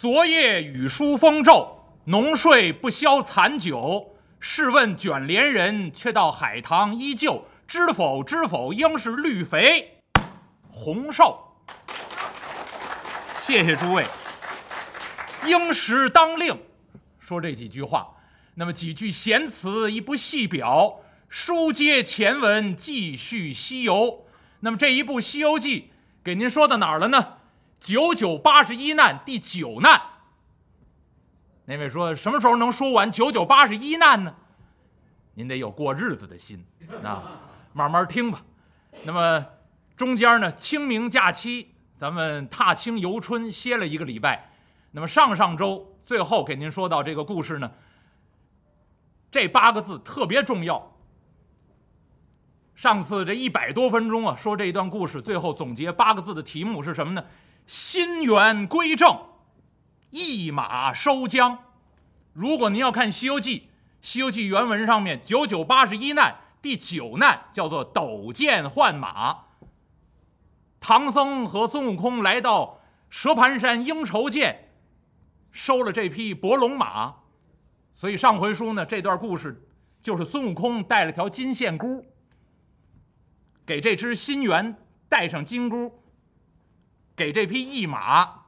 昨夜雨疏风骤，浓睡不消残酒。试问卷帘人，却道海棠依旧。知否？知否？应是绿肥红瘦。谢谢诸位。应时当令，说这几句话。那么几句闲词一不细表，书接前文，继续西游。那么这一部《西游记》给您说到哪儿了呢？九九八十一难第九难。那位说什么时候能说完九九八十一难呢？您得有过日子的心，啊，慢慢听吧。那么中间呢，清明假期咱们踏青游春歇了一个礼拜。那么上上周最后给您说到这个故事呢，这八个字特别重要。上次这一百多分钟啊，说这一段故事，最后总结八个字的题目是什么呢？心源归正，一马收缰。如果您要看《西游记》，《西游记》原文上面九九八十一难第九难叫做斗剑换马。唐僧和孙悟空来到蛇盘山应酬涧，收了这匹伯龙马。所以上回书呢，这段故事就是孙悟空带了条金线箍，给这只心猿带上金箍。给这匹驿马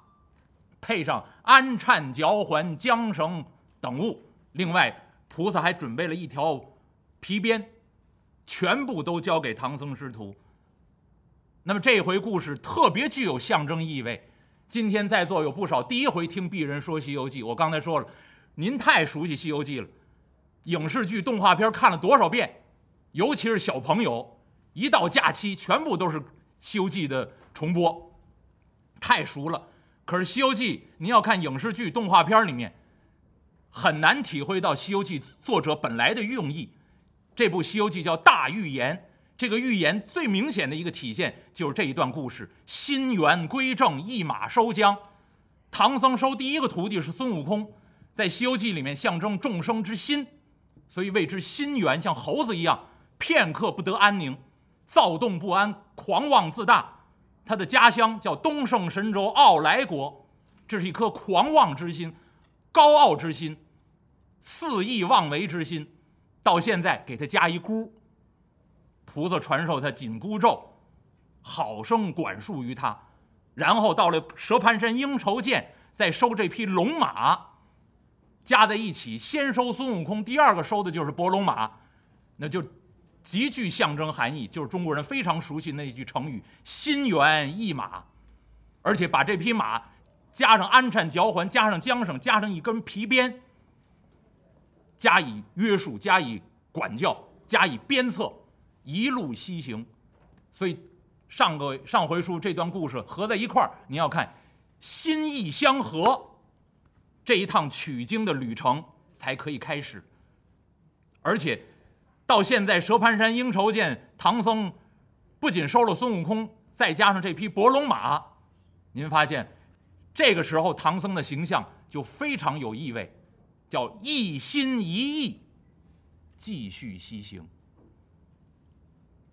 配上鞍颤、嚼环、缰绳等物，另外菩萨还准备了一条皮鞭，全部都交给唐僧师徒。那么这回故事特别具有象征意味。今天在座有不少第一回听鄙人说《西游记》，我刚才说了，您太熟悉《西游记》了，影视剧、动画片看了多少遍，尤其是小朋友，一到假期全部都是《西游记》的重播。太熟了，可是《西游记》您要看影视剧、动画片里面，很难体会到《西游记》作者本来的用意。这部《西游记》叫大预言，这个预言最明显的一个体现就是这一段故事：心源归正，一马收缰。唐僧收第一个徒弟是孙悟空，在《西游记》里面象征众生之心，所以谓之心源，像猴子一样，片刻不得安宁，躁动不安，狂妄自大。他的家乡叫东胜神州傲来国，这是一颗狂妄之心、高傲之心、肆意妄为之心。到现在给他加一箍，菩萨传授他紧箍咒，好生管束于他。然后到了蛇盘山应酬见，再收这匹龙马，加在一起，先收孙悟空，第二个收的就是伯龙马，那就。极具象征含义，就是中国人非常熟悉那句成语“心猿意马”，而且把这匹马加上鞍颤、嚼环，加上缰绳，加上一根皮鞭，加以约束，加以管教，加以鞭策，一路西行。所以上个上回书这段故事合在一块儿，你要看心意相合，这一趟取经的旅程才可以开始，而且。到现在，蛇盘山应酬见唐僧，不仅收了孙悟空，再加上这匹伯龙马，您发现，这个时候唐僧的形象就非常有意味，叫一心一意，继续西行。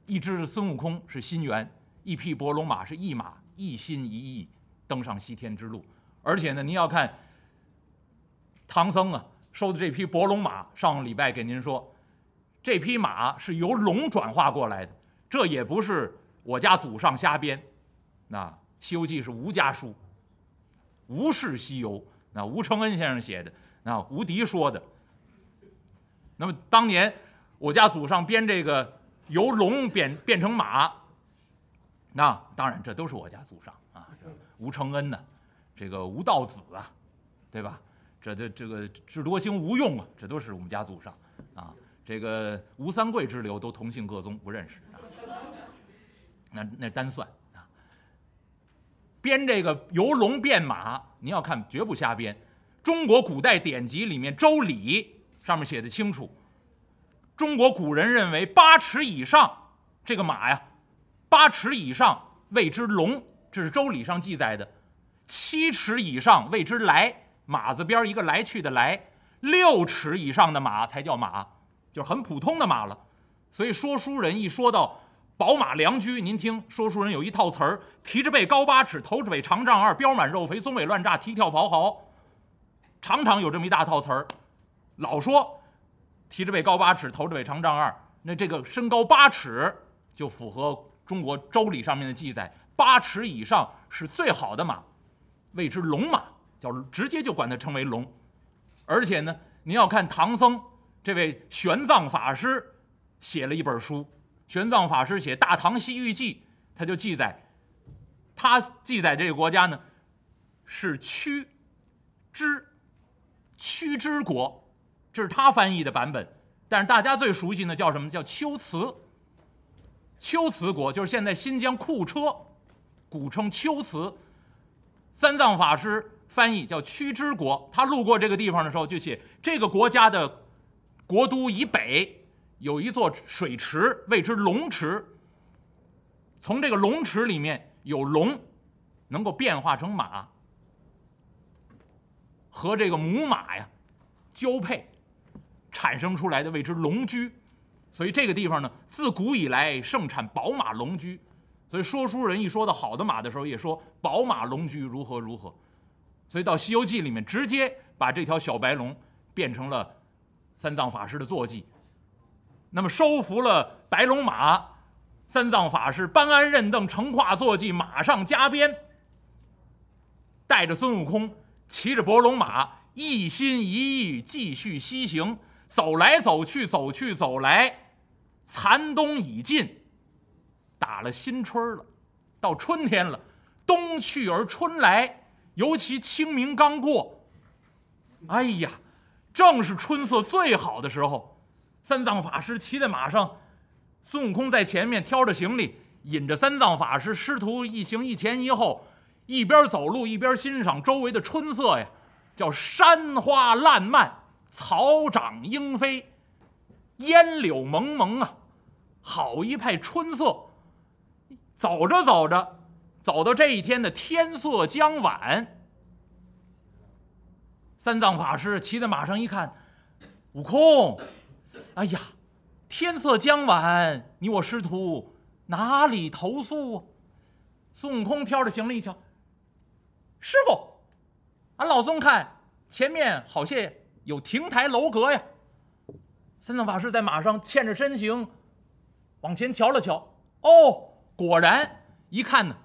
一只孙悟空是心猿，一匹伯龙马是一马，一心一意登上西天之路。而且呢，您要看唐僧啊收的这匹伯龙马，上个礼拜给您说。这匹马是由龙转化过来的，这也不是我家祖上瞎编。那《西游记》是吴家书，吴氏西游，那吴承恩先生写的，那吴迪说的。那么当年我家祖上编这个由龙变变成马，那当然这都是我家祖上啊，吴承恩呢，这个吴道子啊，对吧？这这这个智多星吴用啊，这都是我们家祖上啊。这个吴三桂之流都同姓各宗，不认识啊。那那单算啊。编这个由龙变马，您要看绝不瞎编。中国古代典籍里面《周礼》上面写的清楚，中国古人认为八尺以上这个马呀，八尺以上谓之龙，这是《周礼》上记载的。七尺以上谓之来，马字边一个来去的来。六尺以上的马才叫马。就很普通的马了，所以说书人一说到宝马良驹，您听说书人有一套词儿：提着背高八尺，头着尾长丈二，膘满肉肥，鬃尾乱炸，蹄跳咆哮。常常有这么一大套词儿，老说提着背高八尺，头着尾长丈二。那这个身高八尺就符合中国周礼上面的记载，八尺以上是最好的马，谓之龙马，叫直接就管它称为龙。而且呢，您要看唐僧这位玄奘法师写了一本书，玄奘法师写《大唐西域记》，他就记载，他记载这个国家呢是屈之。屈之国，这是他翻译的版本，但是大家最熟悉的叫什么？叫龟兹。龟兹国就是现在新疆库车，古称龟兹。三藏法师翻译叫屈之国，他路过这个地方的时候就写：这个国家的国都以北有一座水池，谓之龙池。从这个龙池里面有龙，能够变化成马。和这个母马呀交配，产生出来的谓之龙驹，所以这个地方呢，自古以来盛产宝马龙驹。所以说书人一说到好的马的时候，也说宝马龙驹如何如何。所以到《西游记》里面，直接把这条小白龙变成了三藏法师的坐骑。那么收服了白龙马，三藏法师搬鞍认凳，乘跨坐骑，马上加鞭，带着孙悟空。骑着白龙马，一心一意继续西行，走来走去，走去走来，残冬已尽，打了新春了，到春天了，冬去而春来，尤其清明刚过，哎呀，正是春色最好的时候。三藏法师骑在马上，孙悟空在前面挑着行李，引着三藏法师师徒一行一前一后。一边走路一边欣赏周围的春色呀，叫山花烂漫，草长莺飞，烟柳蒙蒙啊，好一派春色。走着走着，走到这一天的天色将晚，三藏法师骑在马上一看，悟空，哎呀，天色将晚，你我师徒哪里投宿啊？孙悟空挑着行李一瞧。师傅，俺老孙看前面好像有亭台楼阁呀。三藏法师在马上欠着身形，往前瞧了瞧，哦，果然一看呢，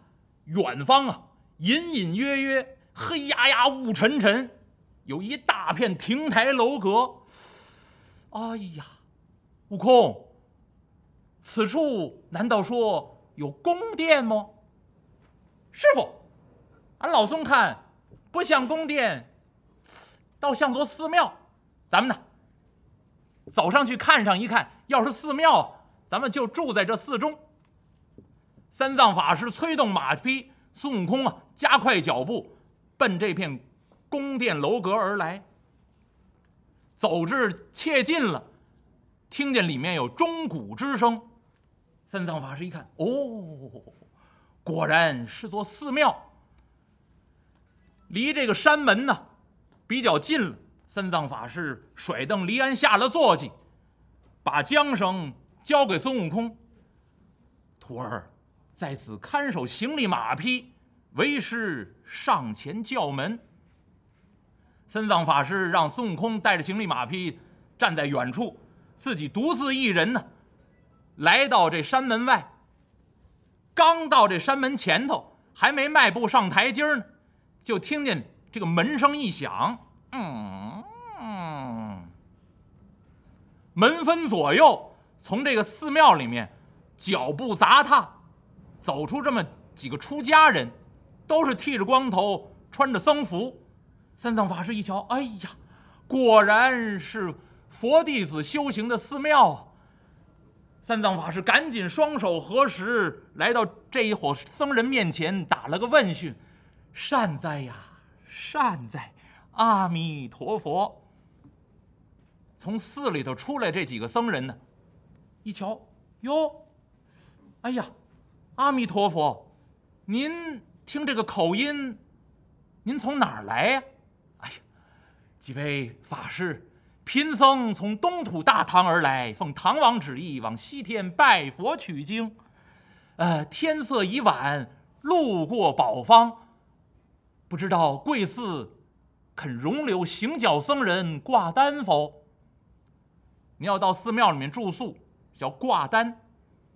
远方啊，隐隐约约、黑压压、雾沉沉，有一大片亭台楼阁。哎呀，悟空，此处难道说有宫殿吗？师傅。俺老孙看，不像宫殿，倒像座寺庙。咱们呢，走上去看上一看，要是寺庙，咱们就住在这寺中。三藏法师催动马匹，孙悟空啊，加快脚步，奔这片宫殿楼阁而来。走至切近了，听见里面有钟鼓之声。三藏法师一看，哦，果然是座寺庙。离这个山门呢比较近了，三藏法师甩蹬离鞍下了坐骑，把缰绳交给孙悟空。徒儿在此看守行李马匹，为师上前叫门。三藏法师让孙悟空带着行李马匹站在远处，自己独自一人呢，来到这山门外。刚到这山门前头，还没迈步上台阶呢。就听见这个门声一响，嗯，门分左右，从这个寺庙里面脚步杂踏，走出这么几个出家人，都是剃着光头，穿着僧服。三藏法师一瞧，哎呀，果然是佛弟子修行的寺庙。三藏法师赶紧双手合十，来到这一伙僧人面前，打了个问讯。善哉呀，善哉！阿弥陀佛。从寺里头出来这几个僧人呢，一瞧，哟，哎呀，阿弥陀佛，您听这个口音，您从哪儿来呀？哎呀，几位法师，贫僧从东土大唐而来，奉唐王旨意往西天拜佛取经。呃，天色已晚，路过宝方。不知道贵寺肯容留行脚僧人挂单否？你要到寺庙里面住宿，叫挂单。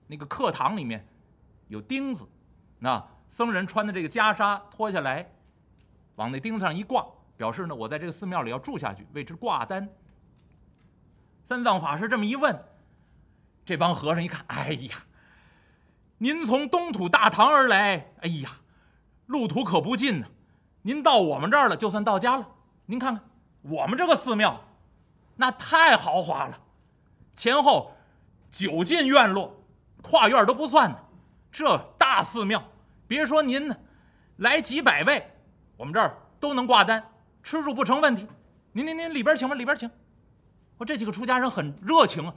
那个课堂里面有钉子，那僧人穿的这个袈裟脱下来，往那钉子上一挂，表示呢，我在这个寺庙里要住下去，为之挂单。三藏法师这么一问，这帮和尚一看，哎呀，您从东土大唐而来，哎呀，路途可不近呢。您到我们这儿了，就算到家了。您看看我们这个寺庙，那太豪华了，前后九进院落。跨院都不算呢，这大寺庙，别说您呢，来几百位，我们这儿都能挂单，吃住不成问题。您您您里边请吧，里边请。我这几个出家人很热情啊，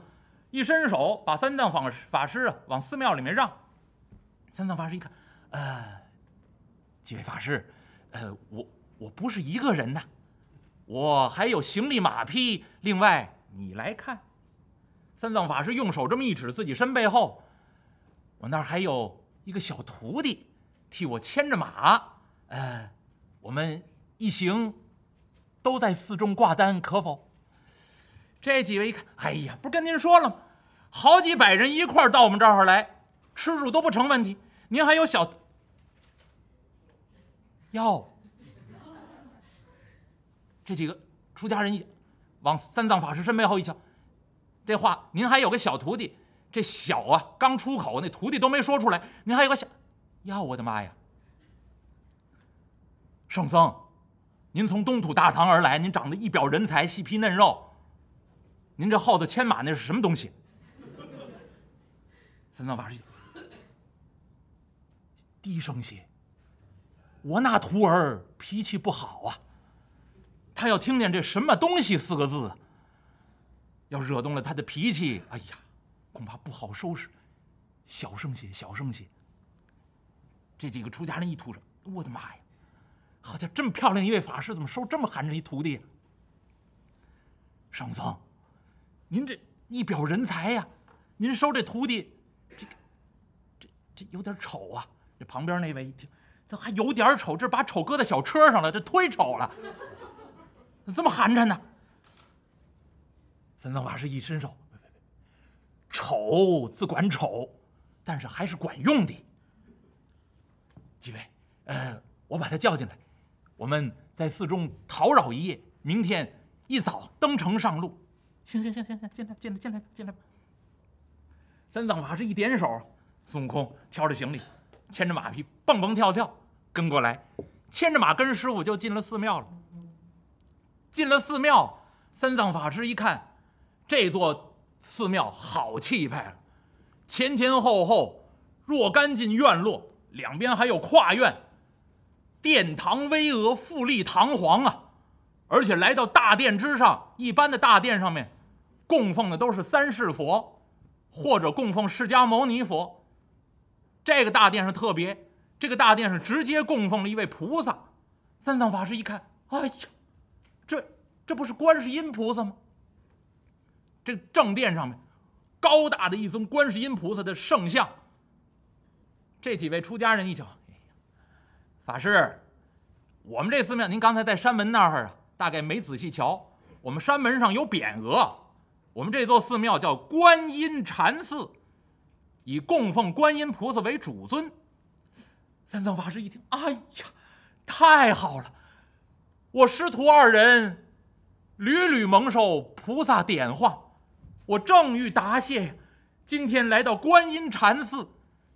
一伸手把三藏法法师啊往寺庙里面让。三藏法师一看，呃，几位法师，呃，我我不是一个人呐，我还有行李马匹，另外你来看。三藏法师用手这么一指自己身背后。我那儿还有一个小徒弟，替我牵着马。呃，我们一行都在寺中挂单，可否？这几位一看，哎呀，不是跟您说了吗？好几百人一块到我们这儿来，吃住都不成问题。您还有小哟，这几个出家人一往三藏法师身背后一瞧，这话您还有个小徒弟。这小啊，刚出口，那徒弟都没说出来。您还有个小，呀，我的妈呀！圣僧，您从东土大唐而来，您长得一表人才，细皮嫩肉。您这后头牵马那是什么东西？三藏法师，低声些。我那徒儿脾气不好啊，他要听见这什么东西四个字，要惹动了他的脾气，哎呀！恐怕不好收拾，小声些，小声些。这几个出家人一吐着，我的妈呀！好像这么漂亮一位法师，怎么收这么寒碜一徒弟？圣僧，您这一表人才呀，您收这徒弟，这这这有点丑啊！这旁边那位一听，这还有点丑，这把丑搁在小车上了，这忒丑了，这么寒碜呢？三藏法师一伸手。丑自管丑，但是还是管用的。几位，呃，我把他叫进来，我们在寺中讨扰一夜，明天一早登城上路。行行行行行，进来进来进来进来吧。三藏法师一点手，孙悟空挑着行李，牵着马匹蹦蹦跳跳跟过来，牵着马跟师傅就进了寺庙了。进了寺庙，三藏法师一看，这座。寺庙好气派了，前前后后若干进院落，两边还有跨院，殿堂巍峨，富丽堂皇啊！而且来到大殿之上，一般的大殿上面供奉的都是三世佛，或者供奉释迦牟尼佛。这个大殿上特别，这个大殿上直接供奉了一位菩萨。三藏法师一看，哎呀，这这不是观世音菩萨吗？这正殿上面，高大的一尊观世音菩萨的圣像。这几位出家人一瞧，法师，我们这寺庙，您刚才在山门那儿啊，大概没仔细瞧。我们山门上有匾额，我们这座寺庙叫观音禅寺，以供奉观音菩萨为主尊。三藏法师一听，哎呀，太好了！我师徒二人屡屡蒙受菩萨点化。我正欲答谢，今天来到观音禅寺，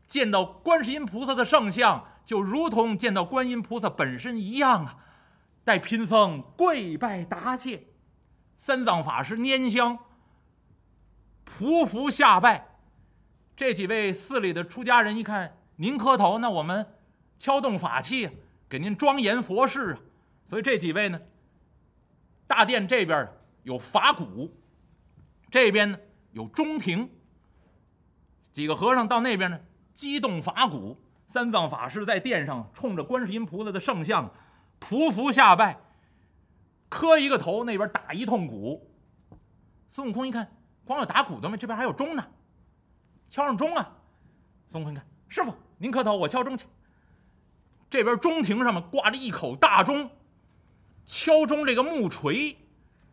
见到观世音菩萨的圣像，就如同见到观音菩萨本身一样啊！待贫僧跪拜答谢。三藏法师拈香，匍匐下拜。这几位寺里的出家人一看您磕头，那我们敲动法器，给您庄严佛事啊！所以这几位呢，大殿这边有法鼓。这边呢有中庭，几个和尚到那边呢，激动法鼓。三藏法师在殿上冲着观世音菩萨的圣像匍匐下拜，磕一个头，那边打一通鼓。孙悟空一看，光有打鼓的吗？这边还有钟呢，敲上钟啊！孙悟空一看，师傅您磕头，我敲钟去。这边中庭上面挂着一口大钟，敲钟这个木锤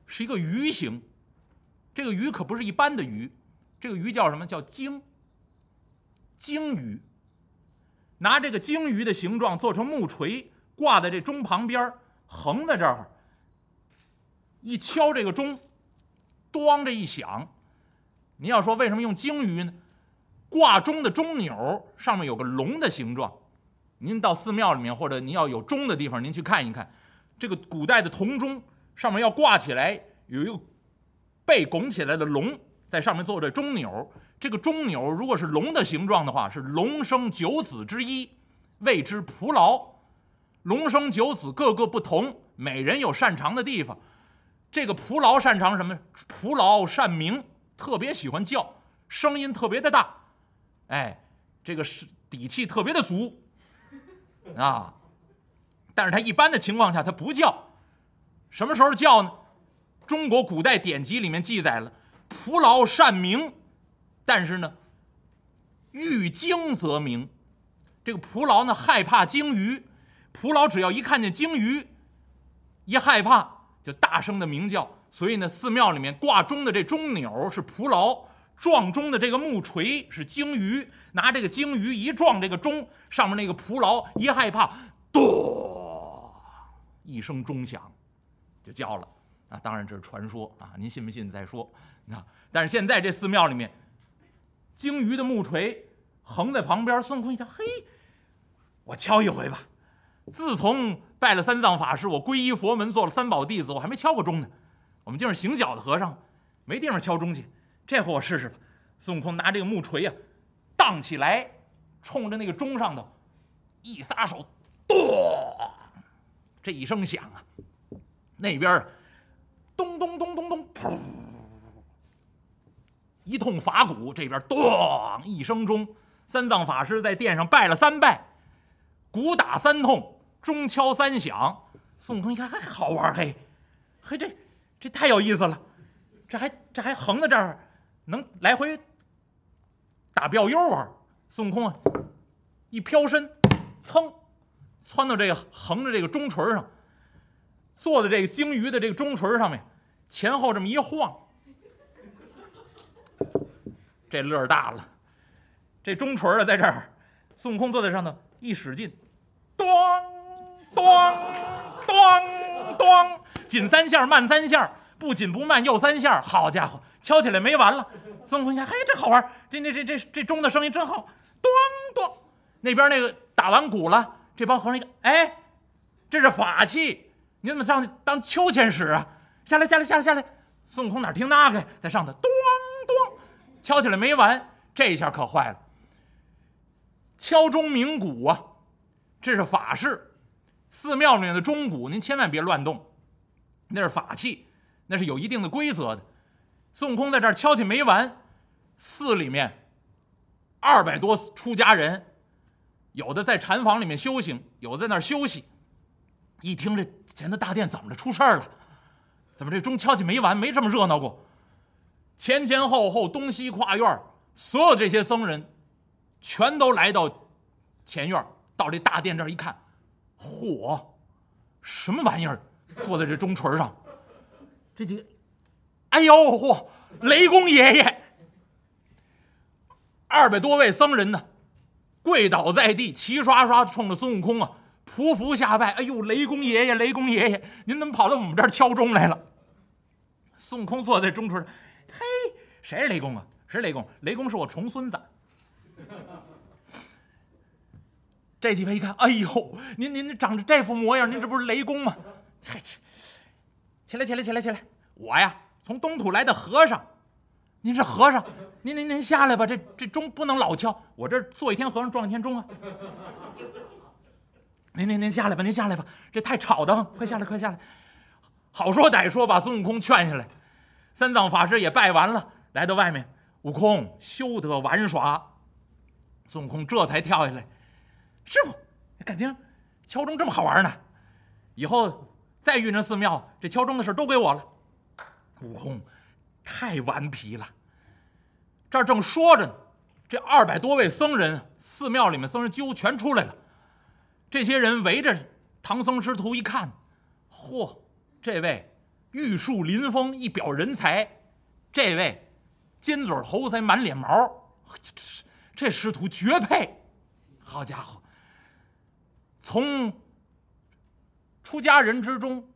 是一个鱼形，这个鱼可不是一般的鱼，这个鱼叫什么？叫鲸。鲸鱼。拿这个鲸鱼的形状做成木锤，挂在这钟旁边，横在这儿。一敲这个钟，咣这一响。您要说为什么用鲸鱼呢？挂钟的钟钮上面有个龙的形状。您到寺庙里面或者您要有钟的地方，您去看一看，这个古代的铜钟上面要挂起来有一个背拱起来的龙，在上面做着钟钮。这个钟钮如果是龙的形状的话，是龙生九子之一，谓之蒲牢。龙生九子，各个不同，每人有擅长的地方。这个蒲牢擅长什么？蒲牢善鸣，特别喜欢叫，声音特别的大，哎，这个是底气特别的足。啊，但是他一般的情况下他不叫，什么时候叫呢？中国古代典籍里面记载了，蒲牢善鸣，但是呢，遇鲸则鸣。这个蒲牢呢害怕鲸鱼，蒲牢只要一看见鲸鱼，一害怕就大声的鸣叫。所以呢，寺庙里面挂钟的这钟钮是蒲牢。撞钟的这个木锤是鲸鱼，拿这个鲸鱼一撞这个钟，上面那个蒲牢一害怕，咚，一声钟响，就叫了啊！当然这是传说啊，您信不信再说。那但是现在这寺庙里面，鲸鱼的木锤横在旁边，孙悟空一想，嘿，我敲一回吧。自从拜了三藏法师，我皈依佛门，做了三宝弟子，我还没敲过钟呢。我们就是行脚的和尚，没地方敲钟去。这回我试试吧。孙悟空拿这个木锤呀，荡起来，冲着那个钟上头一撒手，咚！这一声响啊，那边咚咚咚咚咚，噗！一通法鼓，这边咚一声钟。三藏法师在殿上拜了三拜，鼓打三通，钟敲三响。孙悟空一看，还好玩嘿，嘿，这这太有意思了，这还这还横在这儿。能来回打吊悠玩，孙悟空啊，一飘身，噌，窜到这个横着这个钟锤上，坐在这个鲸鱼的这个钟锤上面，前后这么一晃，这乐大了。这钟锤啊，在这儿，孙悟空坐在上头，一使劲，咚咚咚咚，紧三下，慢三下，不紧不慢，又三下，好家伙！敲起来没完了，孙悟空一看，嘿，这好玩这这这这这钟的声音真好，咚咚，那边那个打完鼓了，这帮和尚一看，哎，这是法器，你怎么上去当秋千使啊？下来下来下来下来，孙悟空哪听那个，在上头咚，敲起来没完，这一下可坏了，敲钟鸣鼓啊，这是法事，寺庙里面的钟鼓您千万别乱动，那是法器，那是有一定的规则的。孙悟空在这儿敲起没完，寺里面二百多出家人，有的在禅房里面修行，有的在那儿休息。一听这前头大殿怎么着出事儿了？怎么这钟敲起没完？没这么热闹过。前前后后东西跨院，所有这些僧人全都来到前院，到这大殿这儿一看，嚯，什么玩意儿？坐在这钟锤上，这几个。哎呦嚯！雷公爷爷，二百多位僧人呢，跪倒在地，齐刷刷冲着孙悟空啊匍匐下拜。哎呦，雷公爷爷，雷公爷爷，您怎么跑到我们这儿敲钟来了？孙悟空坐在钟锤上，谁是雷公啊？谁是雷公？雷公是我重孙子。这几位一看，哎呦，您您长着这副模样，您这不是雷公吗？嗨，起来起来起来起来，我呀。从东土来的和尚，您是和尚，您您您下来吧，这这钟不能老敲，我这做一天和尚撞一天钟啊。您您您下来吧，您下来吧，这太吵的，快下来快下来。好说歹说把孙悟空劝下来，三藏法师也拜完了，来到外面，悟空休得玩耍。孙悟空这才跳下来，师傅，感情敲钟这么好玩呢，以后再遇那寺庙，这敲钟的事都归我了。悟空，太顽皮了。这儿正说着呢，这二百多位僧人，寺庙里面僧人几乎全出来了。这些人围着唐僧师徒一看，嚯，这位玉树临风，一表人才。这位尖嘴猴腮，满脸毛，这这师徒绝配。好家伙，从出家人之中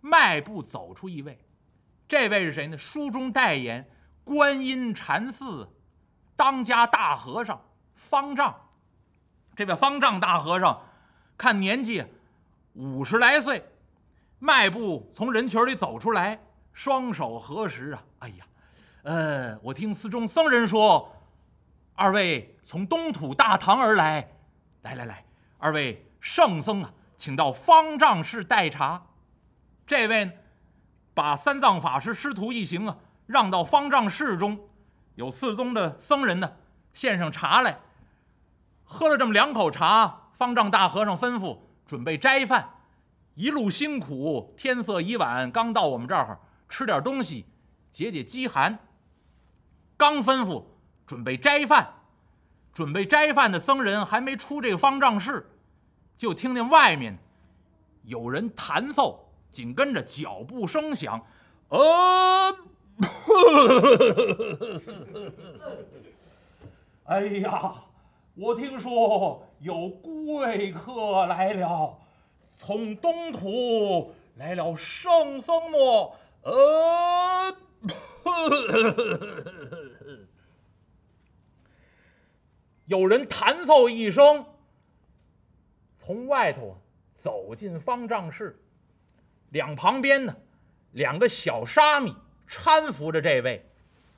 迈步走出一位，这位是谁呢？书中代言观音禅寺当家大和尚方丈。这位方丈大和尚看年纪五十来岁，迈步从人群里走出来，双手合十啊！哎呀，呃，我听寺中僧人说，二位从东土大唐而来，来来来，二位圣僧啊，请到方丈室待茶。这位呢，把三藏法师师徒一行啊让到方丈室中，有寺中的僧人呢献上茶来。喝了这么两口茶，方丈大和尚吩咐准备斋饭。一路辛苦，天色已晚，刚到我们这儿吃点东西，解解饥寒。刚吩咐准备斋饭，准备斋饭的僧人还没出这个方丈室，就听见外面有人弹奏，紧跟着脚步声响，呃，哎呀！我听说有贵客来了，从东土来了圣僧么？呃，有人弹奏一声，从外头走进方丈室，两旁边呢，两个小沙弥搀扶着这位，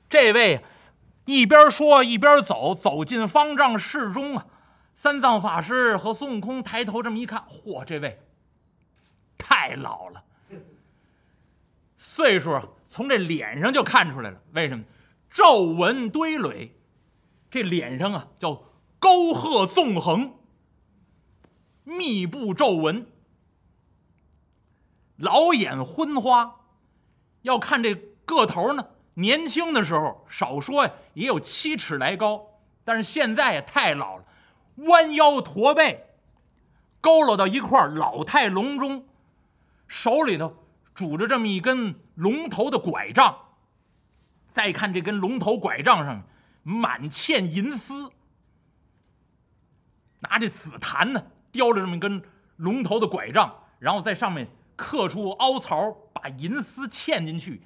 这位。一边说一边走，走进方丈室中啊。三藏法师和孙悟空抬头这么一看，嚯，这位太老了，岁数从这脸上就看出来了。为什么？皱纹堆垒，这脸上啊叫沟壑纵横，密布皱纹，老眼昏花。要看这个头呢。年轻的时候，少说呀也有七尺来高，但是现在也太老了，弯腰驼背，佝偻到一块老态龙钟，手里头拄着这么一根龙头的拐杖。再看这根龙头拐杖上满嵌银丝，拿这紫檀呢雕着这么一根龙头的拐杖，然后在上面刻出凹槽，把银丝嵌进去。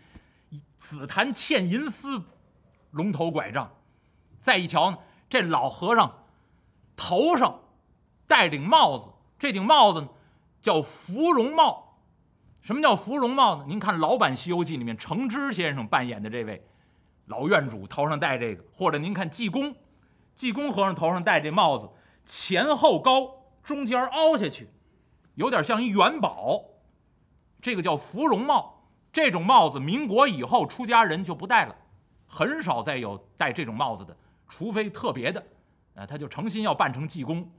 紫檀嵌银丝，龙头拐杖，再一瞧呢，这老和尚头上戴顶帽子，这顶帽子呢叫芙蓉帽。什么叫芙蓉帽呢？您看老版《西游记》里面程之先生扮演的这位老院主头上戴这个，或者您看济公，济公和尚头上戴这帽子，前后高，中间凹下去，有点像一元宝，这个叫芙蓉帽。这种帽子，民国以后出家人就不戴了，很少再有戴这种帽子的，除非特别的，啊，他就诚心要扮成济公，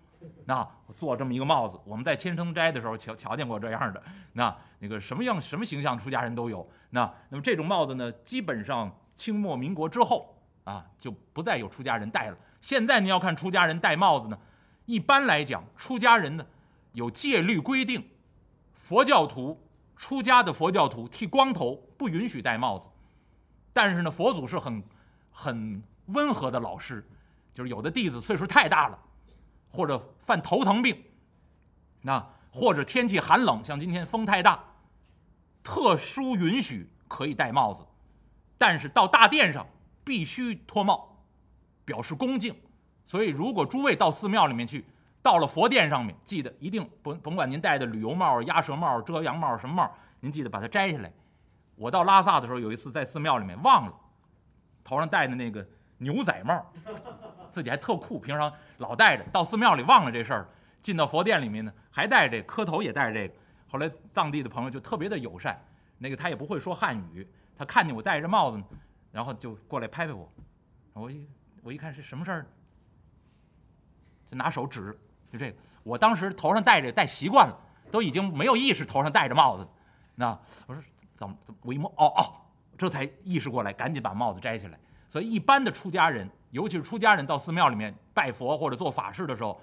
那做这么一个帽子。我们在千生斋的时候瞧瞧见过这样的，那那个什么样什么形象出家人都有。那那么这种帽子呢，基本上清末民国之后啊，就不再有出家人戴了。现在你要看出家人戴帽子呢，一般来讲，出家人呢有戒律规定，佛教徒。出家的佛教徒剃光头不允许戴帽子，但是呢，佛祖是很很温和的老师，就是有的弟子岁数太大了，或者犯头疼病，那或者天气寒冷，像今天风太大，特殊允许可以戴帽子，但是到大殿上必须脱帽，表示恭敬。所以，如果诸位到寺庙里面去。到了佛殿上面，记得一定甭甭管您戴的旅游帽、鸭舌帽、遮阳帽什么帽，您记得把它摘下来。我到拉萨的时候，有一次在寺庙里面忘了头上戴的那个牛仔帽，自己还特酷，平常老戴着。到寺庙里忘了这事儿，进到佛殿里面呢，还戴着磕头也戴着这个。后来藏地的朋友就特别的友善，那个他也不会说汉语，他看见我戴着帽子呢，然后就过来拍拍我。我一我一看是什么事儿，就拿手指。就这个，我当时头上戴着戴习惯了，都已经没有意识头上戴着帽子。那我说怎么怎么？我一摸，哦哦，这才意识过来，赶紧把帽子摘下来。所以一般的出家人，尤其是出家人到寺庙里面拜佛或者做法事的时候，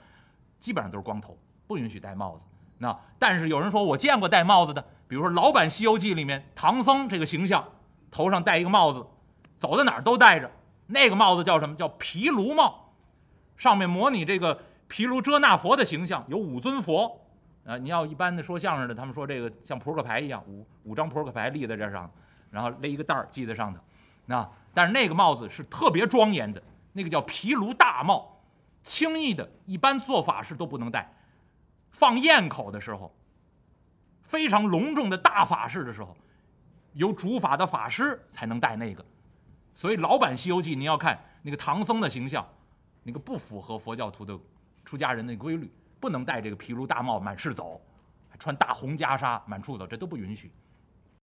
基本上都是光头，不允许戴帽子。那但是有人说我见过戴帽子的，比如说老版《西游记》里面唐僧这个形象，头上戴一个帽子，走到哪儿都戴着。那个帽子叫什么？叫毗卢帽，上面模拟这个毗卢遮那佛的形象，有五尊佛。啊，你要一般的说相声的，他们说这个像扑克牌一样，五五张扑克牌立在这上，然后勒一个带儿系在上头。那但是那个帽子是特别庄严的，那个叫毗卢大帽，轻易的一般做法事都不能戴。放焰口的时候，非常隆重的大法事的时候，有主法的法师才能戴那个。所以老版《西游记》，你要看那个唐僧的形象，那个不符合佛教徒的出家人的规律。不能戴这个毗卢大帽满世走，还穿大红袈裟满处走，这都不允许。